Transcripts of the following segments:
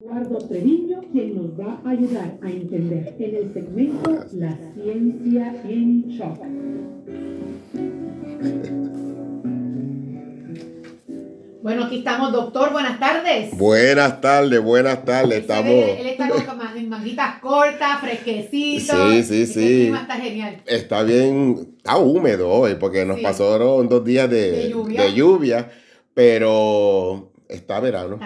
Eduardo Treviño, quien nos va a ayudar a entender en el segmento La ciencia en shock. Bueno, aquí estamos, doctor. Buenas tardes. Buenas tardes, buenas tardes. Estamos. Él está con manguitas cortas, fresquecito. Sí, sí, Este sí. clima está genial. Está bien, está húmedo hoy porque nos Sí. pasaron dos días de, De lluvia. de lluvia, pero está verano.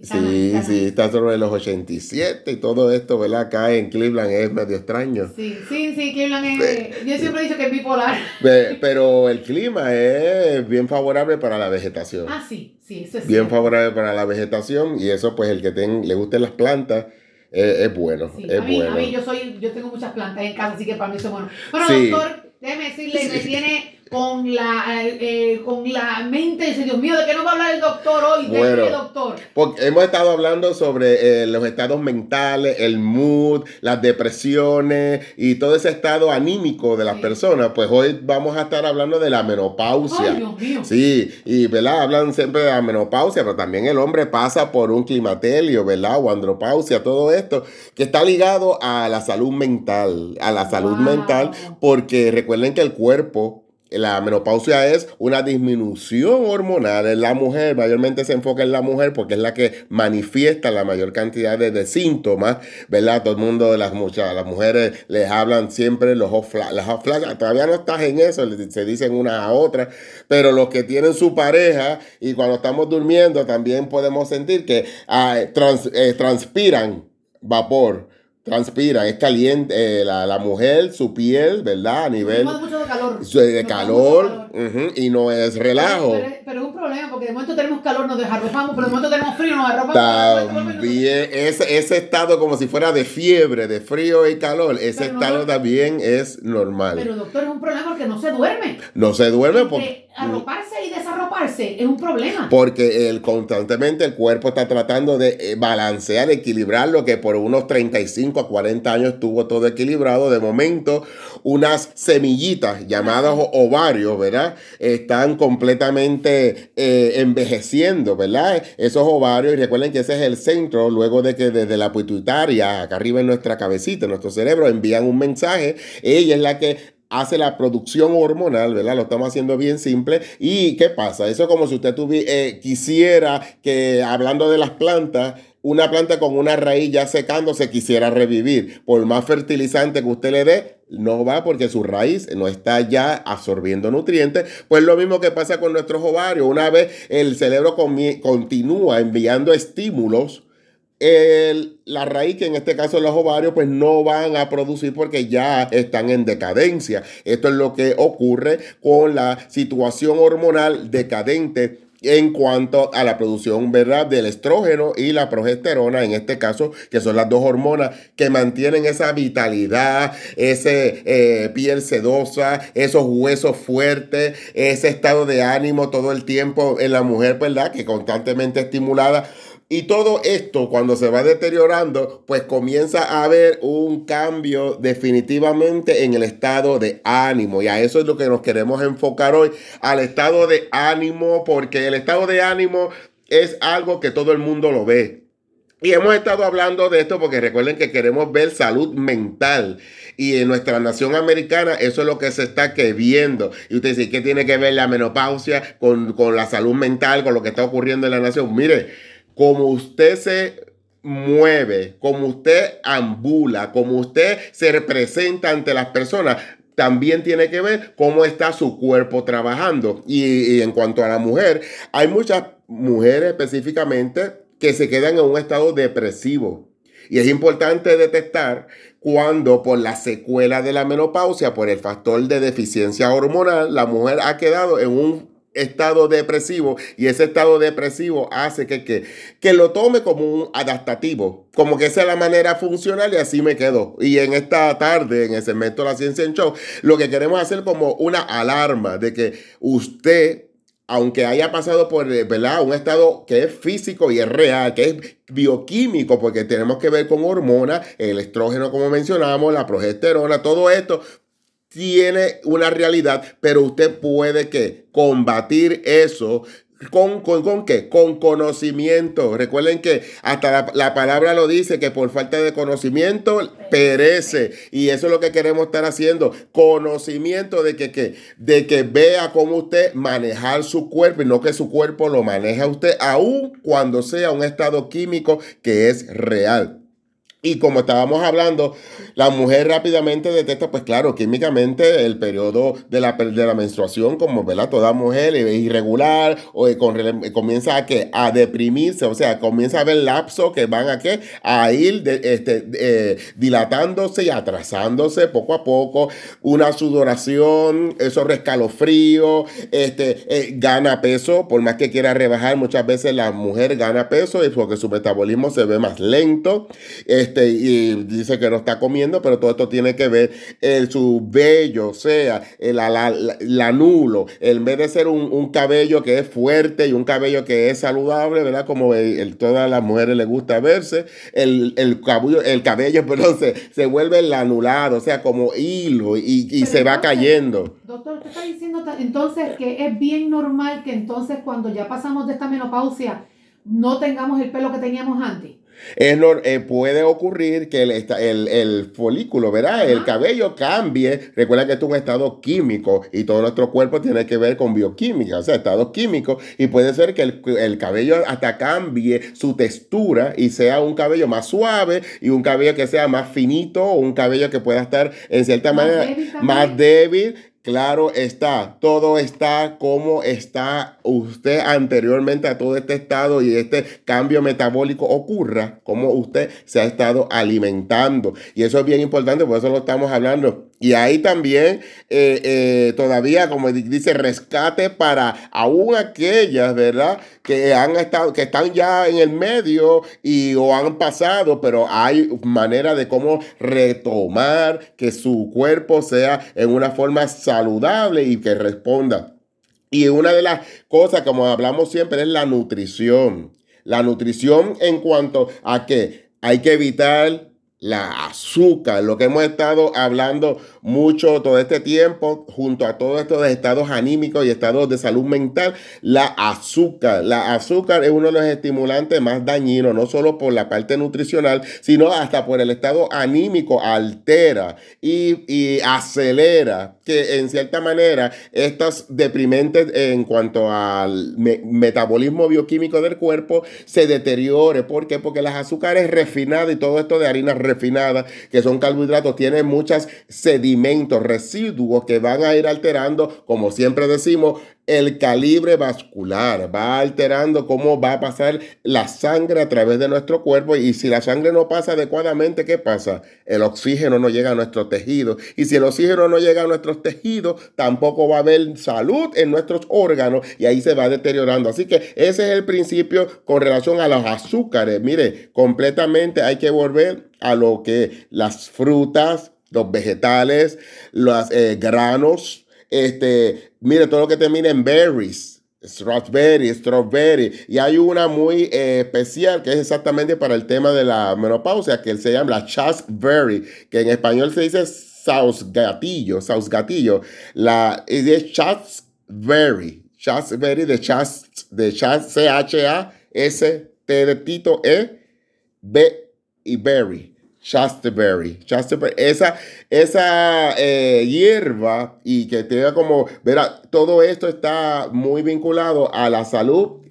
Sí, sí, está sobre los 87 y todo esto, ¿verdad? Acá en Cleveland es medio extraño. Sí, sí, sí, Cleveland es. Yo siempre he dicho que es bipolar. Pe- Pero el clima es bien favorable para la vegetación. Ah, sí, sí, eso es Bien cierto. favorable para la vegetación y eso pues el que ten- le gusten las plantas eh, es bueno, Sí, es a, mí, bueno. a mí yo soy, yo tengo muchas plantas en casa, así que para mí eso es bueno. Bueno, Sí. doctor, déjeme decirle, me Sí. tiene con la, eh, con la mente, dice, Dios mío, ¿de qué nos va a hablar el doctor hoy? ¿De Bueno. qué, doctor? Porque hemos estado hablando sobre eh, los estados mentales, el mood, las depresiones y todo ese estado anímico de las Sí. personas. Pues hoy vamos a estar hablando de la menopausia. Ay, Dios mío. Sí, y ¿verdad? Hablan siempre de la menopausia, pero también el hombre pasa por un climaterio, ¿verdad? O andropausia, todo esto, que está ligado a la salud mental, a la salud Wow. mental, porque recuerden que el cuerpo, la menopausia es una disminución hormonal en la mujer, mayormente se enfoca en la mujer porque es la que manifiesta la mayor cantidad de, síntomas, ¿verdad? Todo el mundo, las, muchas, las mujeres les hablan siempre los hot las todavía no estás en eso, se dicen una a otra, pero los que tienen su pareja y cuando estamos durmiendo también podemos sentir que ah, trans- eh, transpiran vapor. Transpiran, es caliente, eh, la, la mujer, su piel, ¿verdad? A nivel Nos mucho de calor. su- de calor, calor. ujú, y no es relajo. Pero, pero- pero es un problema, porque de momento tenemos calor, nos desarropamos, pero de momento tenemos frío, nos arropamos. También ese, ese estado como si fuera de fiebre, de frío y calor, ese Pero no estado duerme. también es normal. Pero doctor, es un problema porque no se duerme. no se duerme porque, arroparse y desarroparse es un problema. porque el, constantemente el cuerpo está tratando de eh, balancear, equilibrar lo que por unos 35 a 40 años estuvo todo equilibrado. De momento, unas semillitas llamadas ovarios, ¿verdad? Están completamente eh, envejeciendo, ¿verdad? Esos ovarios, y recuerden que ese es el centro, luego de que desde la pituitaria, acá arriba en nuestra cabecita, en nuestro cerebro, envían un mensaje. Ella es la que hace la producción hormonal, ¿verdad? Lo estamos haciendo bien simple. ¿Y qué pasa? Eso es como si usted eh, quisiera que, hablando de las plantas, una planta con una raíz ya secándose quisiera revivir. Por más fertilizante que usted le dé, no va porque su raíz no está ya absorbiendo nutrientes. Pues lo mismo que pasa con nuestros ovarios. Una vez el cerebro continúa enviando estímulos, el- la raíz, que en este caso los ovarios, pues no van a producir porque ya están en decadencia. Esto es lo que ocurre con la situación hormonal decadente en cuanto a la producción, ¿verdad? Del estrógeno y la progesterona, en este caso, que son las dos hormonas que mantienen esa vitalidad, ese eh, piel sedosa, esos huesos fuertes, ese estado de ánimo todo el tiempo en la mujer, ¿verdad? Que constantemente estimulada. Y todo esto, cuando se va deteriorando, pues comienza a haber un cambio definitivamente en el estado de ánimo. Y a eso es lo que nos queremos enfocar hoy, al estado de ánimo, porque el estado de ánimo es algo que todo el mundo lo ve. Y hemos estado hablando de esto porque recuerden que queremos ver salud mental. Y en nuestra nación americana eso es lo que se está que viendo. Y usted dice, ¿qué tiene que ver la menopausia con, con la salud mental, con lo que está ocurriendo en la nación? Mire, como usted se mueve, como usted ambula, como usted se representa ante las personas, también tiene que ver cómo está su cuerpo trabajando. Y, en cuanto a la mujer, hay muchas mujeres específicamente que se quedan en un estado depresivo. Y es importante detectar cuando por la secuela de la menopausia, por el factor de deficiencia hormonal, la mujer ha quedado en un estado depresivo y ese estado depresivo hace que, que, que lo tome como un adaptativo, como que esa es la manera funcional y así me quedo. Y en esta tarde, en el segmento de la ciencia en show, lo que queremos hacer como una alarma de que usted aunque haya pasado por ¿verdad? un estado que es físico y es real, que es bioquímico, porque tenemos que ver con hormonas, el estrógeno, como mencionamos, la progesterona, todo esto tiene una realidad, pero usted puede que combatir eso ¿Con, con, con qué? Con conocimiento. Recuerden que hasta la, la, palabra lo dice, que por falta de conocimiento perece. Y eso es lo que queremos estar haciendo. Conocimiento de que, de que vea cómo usted manejar su cuerpo y no que su cuerpo lo maneja usted, aun cuando sea un estado químico que es real. Y como estábamos hablando, la mujer rápidamente detecta, pues claro, químicamente el periodo de la, de la menstruación, como ¿verdad? toda mujer es irregular, o con, comienza a, que, a deprimirse, o sea, comienza a haber lapsos que van a, ¿qué? a ir de, este, eh, dilatándose y atrasándose poco a poco, una sudoración, eso rescalofrío, este, eh, gana peso, por más que quiera rebajar, muchas veces la mujer gana peso porque su metabolismo se ve más lento. Este, y dice que no está comiendo, pero todo esto tiene que ver el, su vello, o sea, el, la, la, nulo, en vez de ser un, un, cabello que es fuerte y un cabello que es saludable, ¿verdad? Como el, todas las mujeres les gusta verse, el, el cabello, el cabello perdón, se, se vuelve anulado, o sea, como hilo y, y se va cayendo. Doctor, usted está diciendo entonces que es bien normal que entonces cuando ya pasamos de esta menopausia no tengamos el pelo que teníamos antes. Es eh, puede ocurrir que el, el, el folículo, ¿verdad? El cabello cambie. Recuerda que esto es un estado químico y todo nuestro cuerpo tiene que ver con bioquímica, o sea, estados químicos. Y puede ser que el, el, cabello hasta cambie su textura y sea un cabello más suave y un cabello que sea más finito o un cabello que pueda estar en cierta más manera débil más débil Claro está, todo está como está usted anteriormente a todo este estado y este cambio metabólico ocurra, como usted se ha estado alimentando. Y eso es bien importante, por eso lo estamos hablando y ahí también eh, eh, todavía, como dice, rescate para aún aquellas, ¿verdad? Que han estado, que están ya en el medio y o han pasado, pero hay manera de cómo retomar que su cuerpo sea en una forma saludable y que responda. Y una de las cosas, como hablamos siempre, es la nutrición. La nutrición en cuanto a que hay que evitar la azúcar, lo que hemos estado hablando mucho todo este tiempo, junto a todos estos estados anímicos y estados de salud mental, la azúcar. La azúcar es uno de los estimulantes más dañinos, no solo por la parte nutricional, sino hasta por el estado anímico, altera y, y acelera que en cierta manera estas deprimentes en cuanto al metabolismo bioquímico del cuerpo se deteriore. ¿Por qué? Porque las azúcares refinadas y todo esto de harinas refinadas, que son carbohidratos, tienen muchos sedimentos, residuos que van a ir alterando, como siempre decimos, el calibre vascular, va alterando cómo va a pasar la sangre a través de nuestro cuerpo y si la sangre no pasa adecuadamente, ¿qué pasa? El oxígeno no llega a nuestros tejidos y si el oxígeno no llega a nuestros tejidos, tampoco va a haber salud en nuestros órganos y ahí se va deteriorando. Así que ese es el principio con relación a los azúcares. Mire, completamente hay que volver a lo que las frutas, los vegetales, los eh, granos, este, mire, todo lo que termina en berries. Strawberry, strawberry. Y hay una muy eh, especial que es exactamente para el tema de la menopausia, que se llama la chasteberry, que en español se dice sausgatillo, sausgatillo. La es chasteberry, chasteberry de chast, de chast, C-H-A-S-T de Tito E, B y berry. Chasteberry. Esa, esa eh, hierba y que tenga como, verá, todo esto está muy vinculado a la salud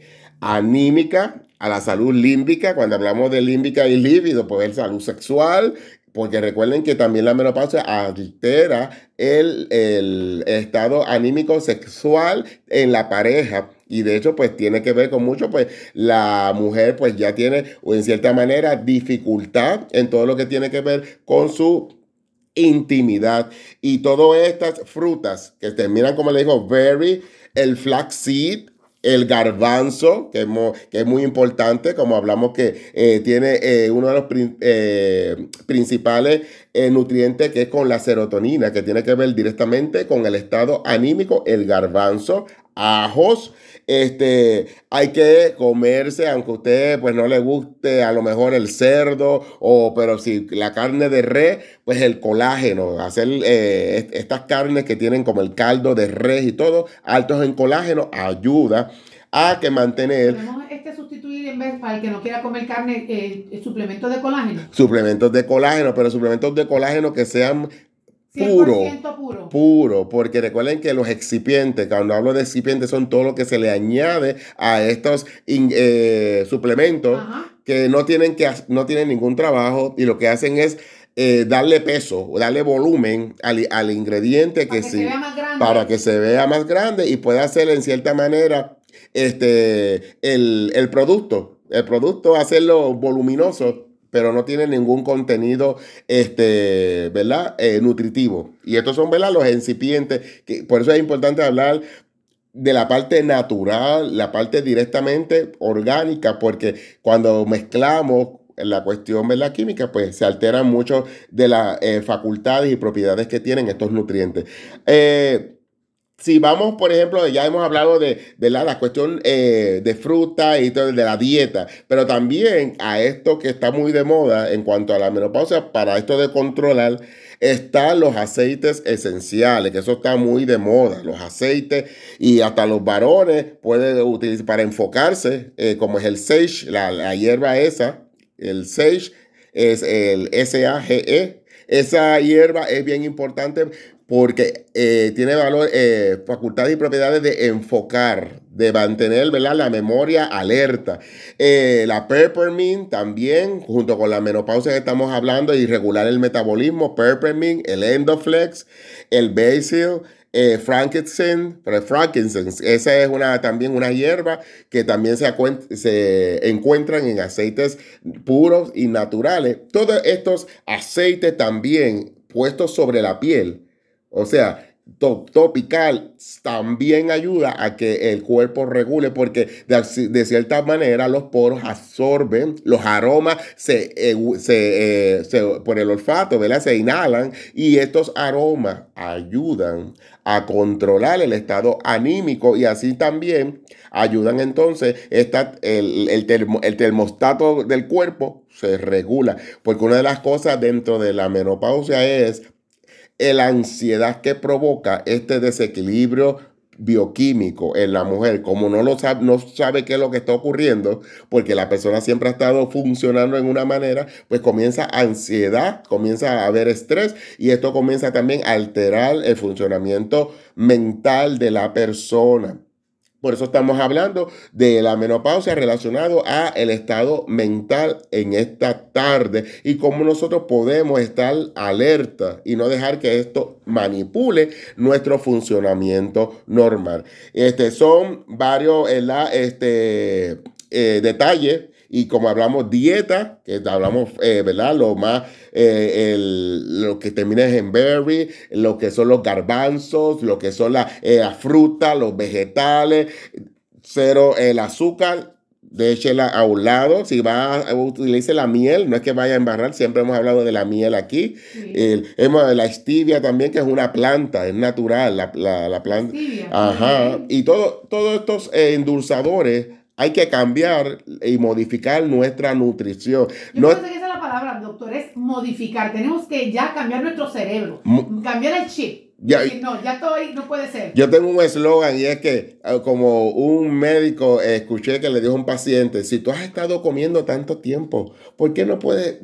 anímica, a la salud límbica. Cuando hablamos de límbica y líbido, pues es salud sexual. Porque recuerden que también la menopausia altera el, el estado anímico sexual en la pareja y de hecho pues tiene que ver con mucho pues la mujer pues ya tiene o en cierta manera dificultad en todo lo que tiene que ver con su intimidad. Y todas estas frutas que terminan como le digo berry el flaxseed el garbanzo, que es, que es, muy importante, como hablamos que eh, tiene eh, uno de los eh, principales nutrientes que es con la serotonina, que tiene que ver directamente con el estado anímico, el garbanzo, ajos, este, hay que comerse, aunque a usted pues no le guste a lo mejor el cerdo, o, pero si la carne de res, pues el colágeno, hacer eh, estas carnes que tienen como el caldo de res y todo, altos en colágeno, ayuda a que mantener Podemos este sustituir en vez, para el que no quiera comer carne, eh, el suplemento de colágeno. suplementos de colágeno, pero suplementos de colágeno que sean 100% Puro. puro. puro, porque recuerden que los excipientes, cuando hablo de excipientes, son todo lo que se le añade a estos in- eh, suplementos Ajá. que no tienen, que no tienen ningún trabajo y lo que hacen es eh, darle peso, darle volumen al, al ingrediente Para que que sí, se vea más grande. para que se vea más grande y pueda hacer en cierta manera este, el, el producto. El producto hacerlo voluminoso, pero no tiene ningún contenido este, ¿verdad? Eh, nutritivo. Y estos son ¿verdad? los incipientes. Por eso es importante hablar de la parte natural, la parte directamente orgánica, porque cuando mezclamos la cuestión de la química, pues se alteran mucho de las eh, facultades y propiedades que tienen estos nutrientes. Eh, si vamos, por ejemplo, ya hemos hablado de, la cuestión eh, de fruta y todo, de la dieta, pero también a esto que está muy de moda en cuanto a la menopausia, para esto de controlar, están los aceites esenciales, que eso está muy de moda, los aceites y hasta los varones pueden utilizar para enfocarse, eh, como es el sage, la, la hierba esa, el sage es el S-A-G-E. Esa hierba es bien importante porque eh, tiene valor, eh, facultades y propiedades de enfocar, de mantener ¿verdad? la memoria alerta. Eh, la peppermint también, junto con la menopausia que estamos hablando y regular el metabolismo, peppermint, el endoflex, el basil, eh, frankincense, frankincense, esa es una, también una hierba que también se, se encuentran en aceites puros y naturales. Todos estos aceites también puestos sobre la piel, o sea, to- topical, también ayuda a que el cuerpo regule porque de cierta manera los poros absorben, los aromas se, eh, se, eh, se- por el olfato, ¿verdad? Se inhalan y estos aromas ayudan a controlar el estado anímico y así también ayudan entonces esta, el, el, termo- el termostato del cuerpo se regula porque una de las cosas dentro de la menopausia es la ansiedad que provoca este desequilibrio bioquímico en la mujer, como no lo sabe, no sabe qué es lo que está ocurriendo, porque la persona siempre ha estado funcionando en una manera, pues comienza ansiedad, comienza a haber estrés y esto comienza también a alterar el funcionamiento mental de la persona. Por eso estamos hablando de la menopausia relacionado a el estado mental en esta tarde y cómo nosotros podemos estar alerta y no dejar que esto manipule nuestro funcionamiento normal. Este, son varios este, eh, detalles y como hablamos dieta, que hablamos, eh, ¿verdad? Lo más, eh, el- lo que termina en berry, lo que son los garbanzos, lo que son la, eh, la fruta, los vegetales, cero el azúcar, déchela a un lado. Si va a utilice la miel, no es que vaya a embarrar, siempre hemos hablado de la miel aquí. Sí. El- hemos, la stevia también, que es una planta, es natural, la, la, la planta. Ajá. Y todo, todos estos eh, endulzadores hay que cambiar y modificar nuestra nutrición. Yo No, que esa es la palabra, doctor, es modificar. Tenemos que ya cambiar nuestro cerebro, cambiar el chip. Ya- Decir, no, ya estoy, no puede ser. yo tengo un eslogan y es que eh, como un médico eh, escuché que le dijo a un paciente, si tú has estado comiendo tanto tiempo, ¿por qué no puedes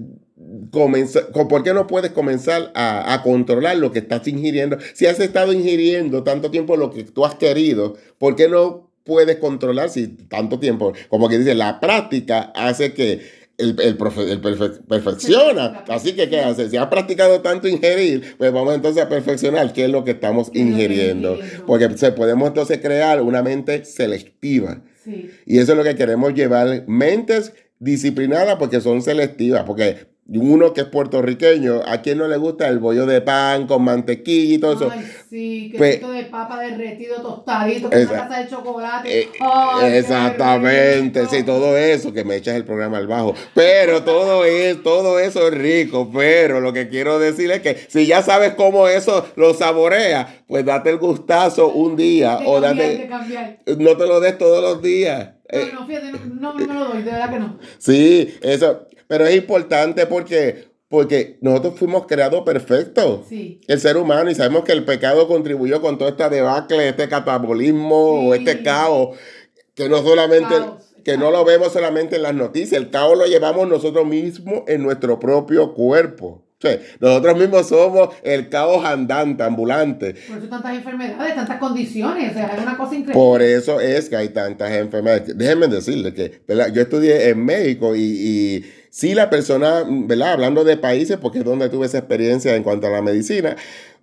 comenzar, co- por qué no puedes comenzar a, a controlar lo que estás ingiriendo? Si has estado ingiriendo tanto tiempo lo que tú has querido, ¿por qué no puedes controlar si tanto tiempo? Como que dice, la práctica hace que el, el, profe- el perfe- perfecciona. Así que, ¿qué hace? Si has practicado tanto ingerir, pues vamos entonces a perfeccionar qué es lo que estamos ¿Qué es lo que ingiriendo. Porque podemos entonces crear una mente selectiva. Sí. Y eso es lo que queremos llevar. Mentes disciplinadas porque son selectivas. Porque uno que es puertorriqueño, ¿a quién no le gusta el bollo de pan con mantequilla y todo eso? Ay, sí, Pues- quesito de papa derretido, tostadito, con Esa- una taza de chocolate. Eh, Ay, Exactamente, sí, todo eso, que me echas el programa al bajo. Pero todo es, todo eso es rico, pero lo que quiero decir es que si ya sabes cómo eso lo saborea, pues date el gustazo un día Hay que o cambiar, hay date, que cambiar. no te lo des todos los días. Eh, No, no, fíjate, no, no, no me lo doy, de verdad que no. Sí, eso, pero es importante porque, porque nosotros fuimos creados perfectos. Sí. El ser humano, y sabemos que el pecado contribuyó con toda esta debacle, este catabolismo, o este caos. que no solamente, Caos, que no lo vemos solamente en las noticias, el caos lo llevamos nosotros mismos en nuestro propio cuerpo. O sea, nosotros mismos somos el caos andante, ambulante. Por eso tantas enfermedades, tantas condiciones. O sea, es una cosa increíble. Por eso es que hay tantas enfermedades. Déjenme decirles que ¿verdad? yo estudié en México y, y sí la persona, ¿verdad? Hablando de países, porque es donde tuve esa experiencia en cuanto a la medicina,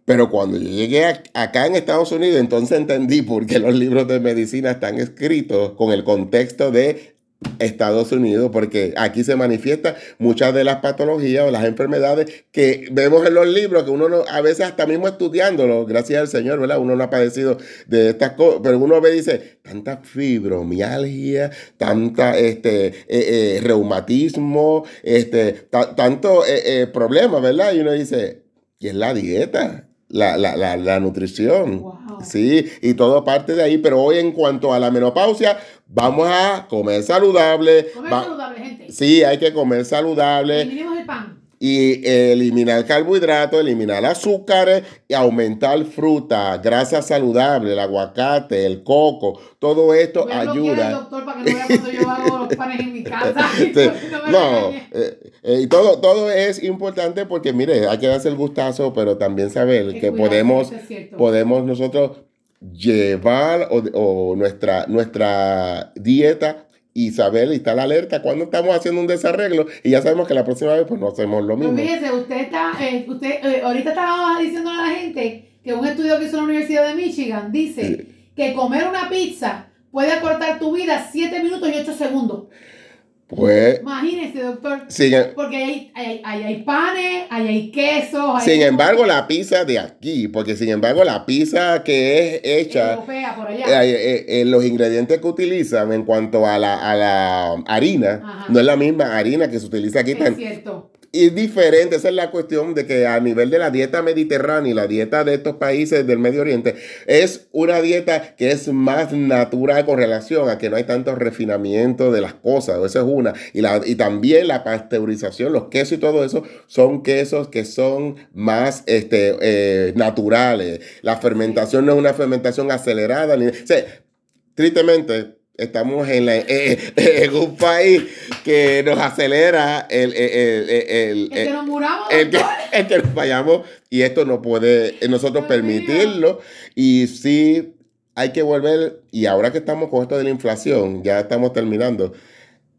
pero cuando yo llegué a- acá en Estados Unidos, entonces entendí por qué los libros de medicina están escritos con el contexto de Estados Unidos, porque aquí se manifiestan muchas de las patologías o las enfermedades que vemos en los libros, que uno no, a veces hasta mismo estudiándolo, gracias al Señor, ¿verdad? Uno no ha padecido de estas cosas, pero uno ve y dice, tanta fibromialgia, tanta este, eh, eh, reumatismo, este, ta- tanto eh, eh, problemas, ¿verdad? Y uno dice, y es la dieta, la, la, la, la nutrición. Wow. Sí, y todo parte de ahí, pero hoy en cuanto a la menopausia, vamos a comer saludable. Comer va- saludable, gente. Sí, hay que comer saludable Eliminemos el pan. y eliminar carbohidratos, eliminar azúcares y aumentar fruta, grasa saludable, el aguacate, el coco, todo esto ayuda. no eh, y todo, todo es importante porque, mire, hay que darse el gustazo, pero también saber que podemos, es podemos nosotros llevar o, o nuestra, nuestra dieta y saber y estar alerta cuando estamos haciendo un desarreglo y ya sabemos que la próxima vez pues no hacemos lo Pues mismo. fíjese, usted está, eh, usted, eh, ahorita estaba diciendo a la gente que un estudio que hizo la Universidad de Michigan dice que comer una pizza puede acortar tu vida 7 minutos y 8 segundos. Pues, Imagínese, doctor. sin, Porque hay, hay, hay, hay panes, hay, hay quesos. hay- sin embargo, la pizza de aquí, porque sin embargo, la pizza que es hecha, Europea, por allá. eh, eh, eh, los ingredientes que utilizan en cuanto a la, a la harina, Ajá. no es la misma harina que se utiliza aquí. es tan- cierto. Y es diferente, esa es la cuestión de que a nivel de la dieta mediterránea y la dieta de estos países del Medio Oriente, es una dieta que es más natural con relación a que no hay tanto refinamiento de las cosas, eso es una. Y, la, y también la pasteurización, los quesos y todo eso, son quesos que son más este, eh, naturales. La fermentación no es una fermentación acelerada. Ni, o sea, tristemente, estamos en, la- eh, en un país que nos acelera el, el, el- el- El que nos muramos, el que, el que nos vayamos y esto no puede eh, nosotros permitirlo. Y sí hay que volver y ahora que estamos con esto de la inflación ya estamos terminando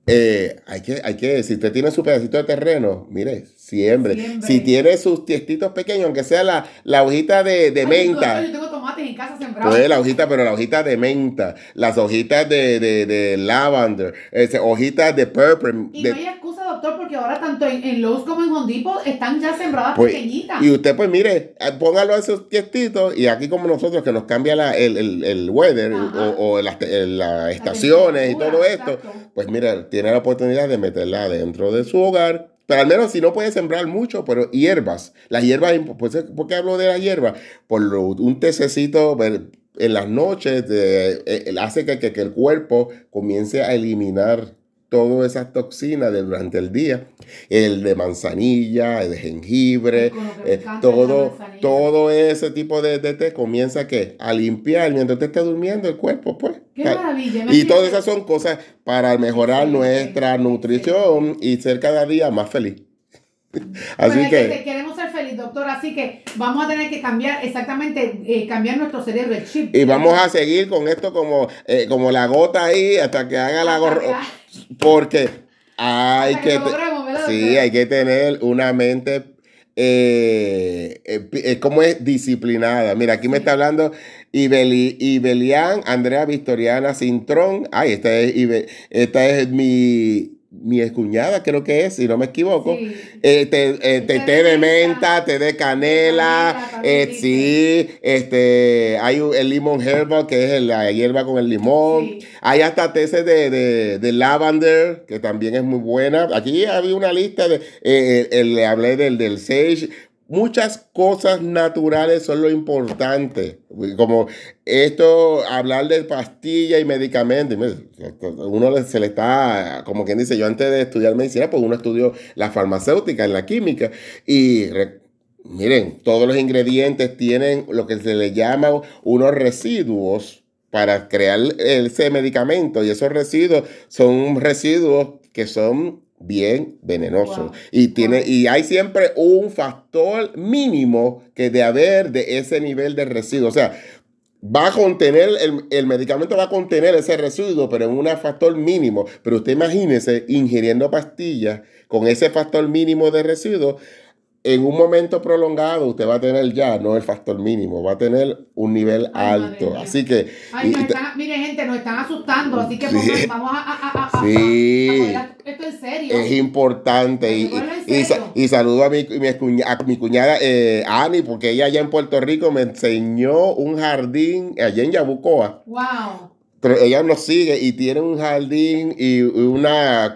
eh, hay que hay que si usted tiene su pedacito de terreno mire siembre, Siembre. si tiene sus tiestitos pequeños aunque sea la, la hojita de, de Ay, menta Yo tengo tomates en casa sembrados. pues la hojita, pero la hojita de menta, las hojitas de, de, de lavender, ese, hojitas de purple. y de- no hay excusa, doctor, porque ahora tanto en, en Lowe's como en Home Depot están ya sembradas Pues, pequeñitas. y usted, pues mire, eh, póngalo a esos tiestitos y aquí como nosotros que nos cambia la, el, el, el weather Ajá. o, o las, las estaciones y todo esto, exacto. pues mire, tiene la oportunidad de meterla dentro de su hogar. Pero al menos si no puede sembrar mucho, pero hierbas. Las hierbas, pues, ¿por qué hablo de las hierbas? Por lo- un tececito en las noches de- eh, hace que, que- que el cuerpo comience a eliminar todas esas toxinas de durante el día. El de manzanilla, el de jengibre, eh, todo, todo ese tipo de, de té comienza ¿qué? a limpiar mientras usted esté durmiendo el cuerpo, pues. Qué Ca- maravilla. y todas esas son cosas para mejorar nuestra nutrición y ser cada día más feliz. Así Bueno, que, que queremos ser feliz, doctor, así que vamos a tener que cambiar exactamente, eh, cambiar nuestro cerebro, el chip. y vamos a seguir con esto como, eh, como la gota ahí hasta que haga la que- Porque hay hasta que que, lo te- logremos, ¿verdad, sí, hay que tener una mente eh, eh, eh, es disciplinada. Mira, aquí me está hablando Ibeli, Ibelian, Andrea Victoriana Cintrón. Ay, esta es, Ibe- esta es mi, mi excuñada, creo que es, si no me equivoco. Sí. Eh, té, eh, té de menta, té de canela, canela, eh, sí, este, hay un- el limón herbal, que es la hierba con el limón. Sí. Hay hasta té de, de, de lavender, que también es muy buena. Aquí había una lista de, eh, el- le hablé del, del sage. Muchas cosas naturales son lo importante. Como esto, hablar de pastillas y medicamentos. Uno se le está, como quien dice, yo antes de estudiar medicina, pues uno estudió la farmacéutica, en la química. Y re- miren, todos los ingredientes tienen lo que se le llama unos residuos para crear ese medicamento y esos residuos son residuos que son bien venenosos Wow. y tiene Wow. y hay siempre un factor mínimo que de haber de ese nivel de residuo o sea va a contener el, el medicamento va a contener ese residuo pero en un factor mínimo pero usted imagínese ingiriendo pastillas con ese factor mínimo de residuo en un momento prolongado usted va a tener ya no el factor mínimo va a tener un nivel Ay, alto así que Ay, y- están, mire, gente, nos están asustando, así que Sí. pongan- vamos a, a, a, a- a- Sí. a esto en serio. Es importante. Y, y, saludo a mi, mi cuña- a mi cuñada eh, Ani, porque ella allá en Puerto Rico me enseñó un jardín allá en Yabucoa. Wow. Pero ella nos sigue y tiene un jardín y una.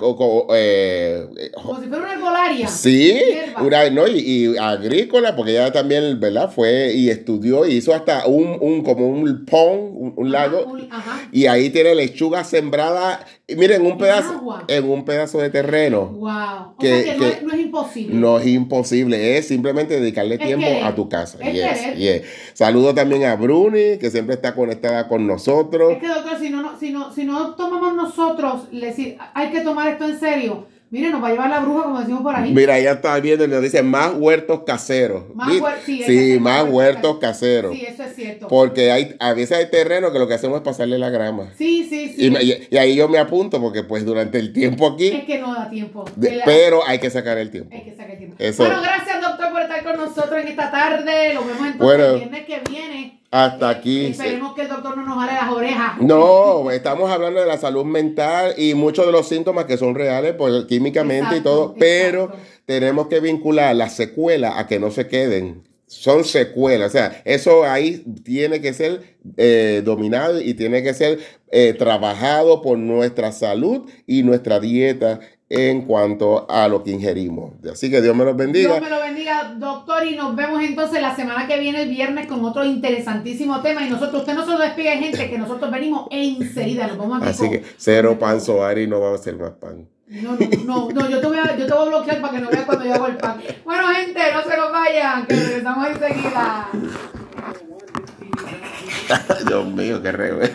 eh, eh, Como si fuera una herbolaria. Sí, una, no, y, y agrícola, porque ella también, ¿verdad? Fue y estudió y hizo hasta un, un como un pond, un, un lago. ajá. Y ahí tiene lechuga sembrada, y miren, un ¿En pedazo, agua? en un pedazo de terreno. Wow. O Que- sea que, no, es, no es imposible. No es imposible, es simplemente dedicarle Es tiempo a tu casa. Es Yes, yes. Saludo también a Bruni, que siempre está conectada con nosotros. Es que, doctor, si no, no- si no, si no tomamos nosotros, le hay que tomar esto en serio. Mire, nos va a llevar la bruja, como decimos por ahí. Mira, ella está viendo y nos dice más huertos caseros. Más huer- sí, sí, más huertos caseros. Sí, eso es cierto. Porque hay, a veces hay terreno que lo que hacemos es pasarle la grama. Sí, sí, sí. Y, y- y ahí yo me apunto porque pues durante el tiempo aquí, Es que no da tiempo. de- El- pero hay que sacar el tiempo. Hay que sacar tiempo. Eso. Bueno, gracias, doctor, por estar con nosotros en esta tarde. Lo vemos entonces Bueno. el viernes que viene. Hasta aquí. Esperemos que el doctor no nos jale las orejas. No, estamos hablando de la salud mental y muchos de los síntomas que son reales pues, químicamente y Exacto, todo, pero tenemos que vincular las secuelas a que no se queden. Son secuelas, o sea, eso ahí tiene que ser eh, dominado y tiene que ser eh, trabajado por nuestra salud y nuestra dieta en cuanto a lo que ingerimos. Así que Dios me los bendiga. Dios me lo bendiga, doctor, y nos vemos entonces la semana que viene, el viernes, con otro interesantísimo tema. Y nosotros, usted no se despide, gente, que nosotros venimos enseguida. Nos vamos Así que cero pan soari no va a ser más pan. No, no, no, no, yo te voy a, yo te voy a bloquear para que no veas cuando yo hago el pan. Bueno, gente, no se nos vayan, que regresamos enseguida. Dios mío, qué revés.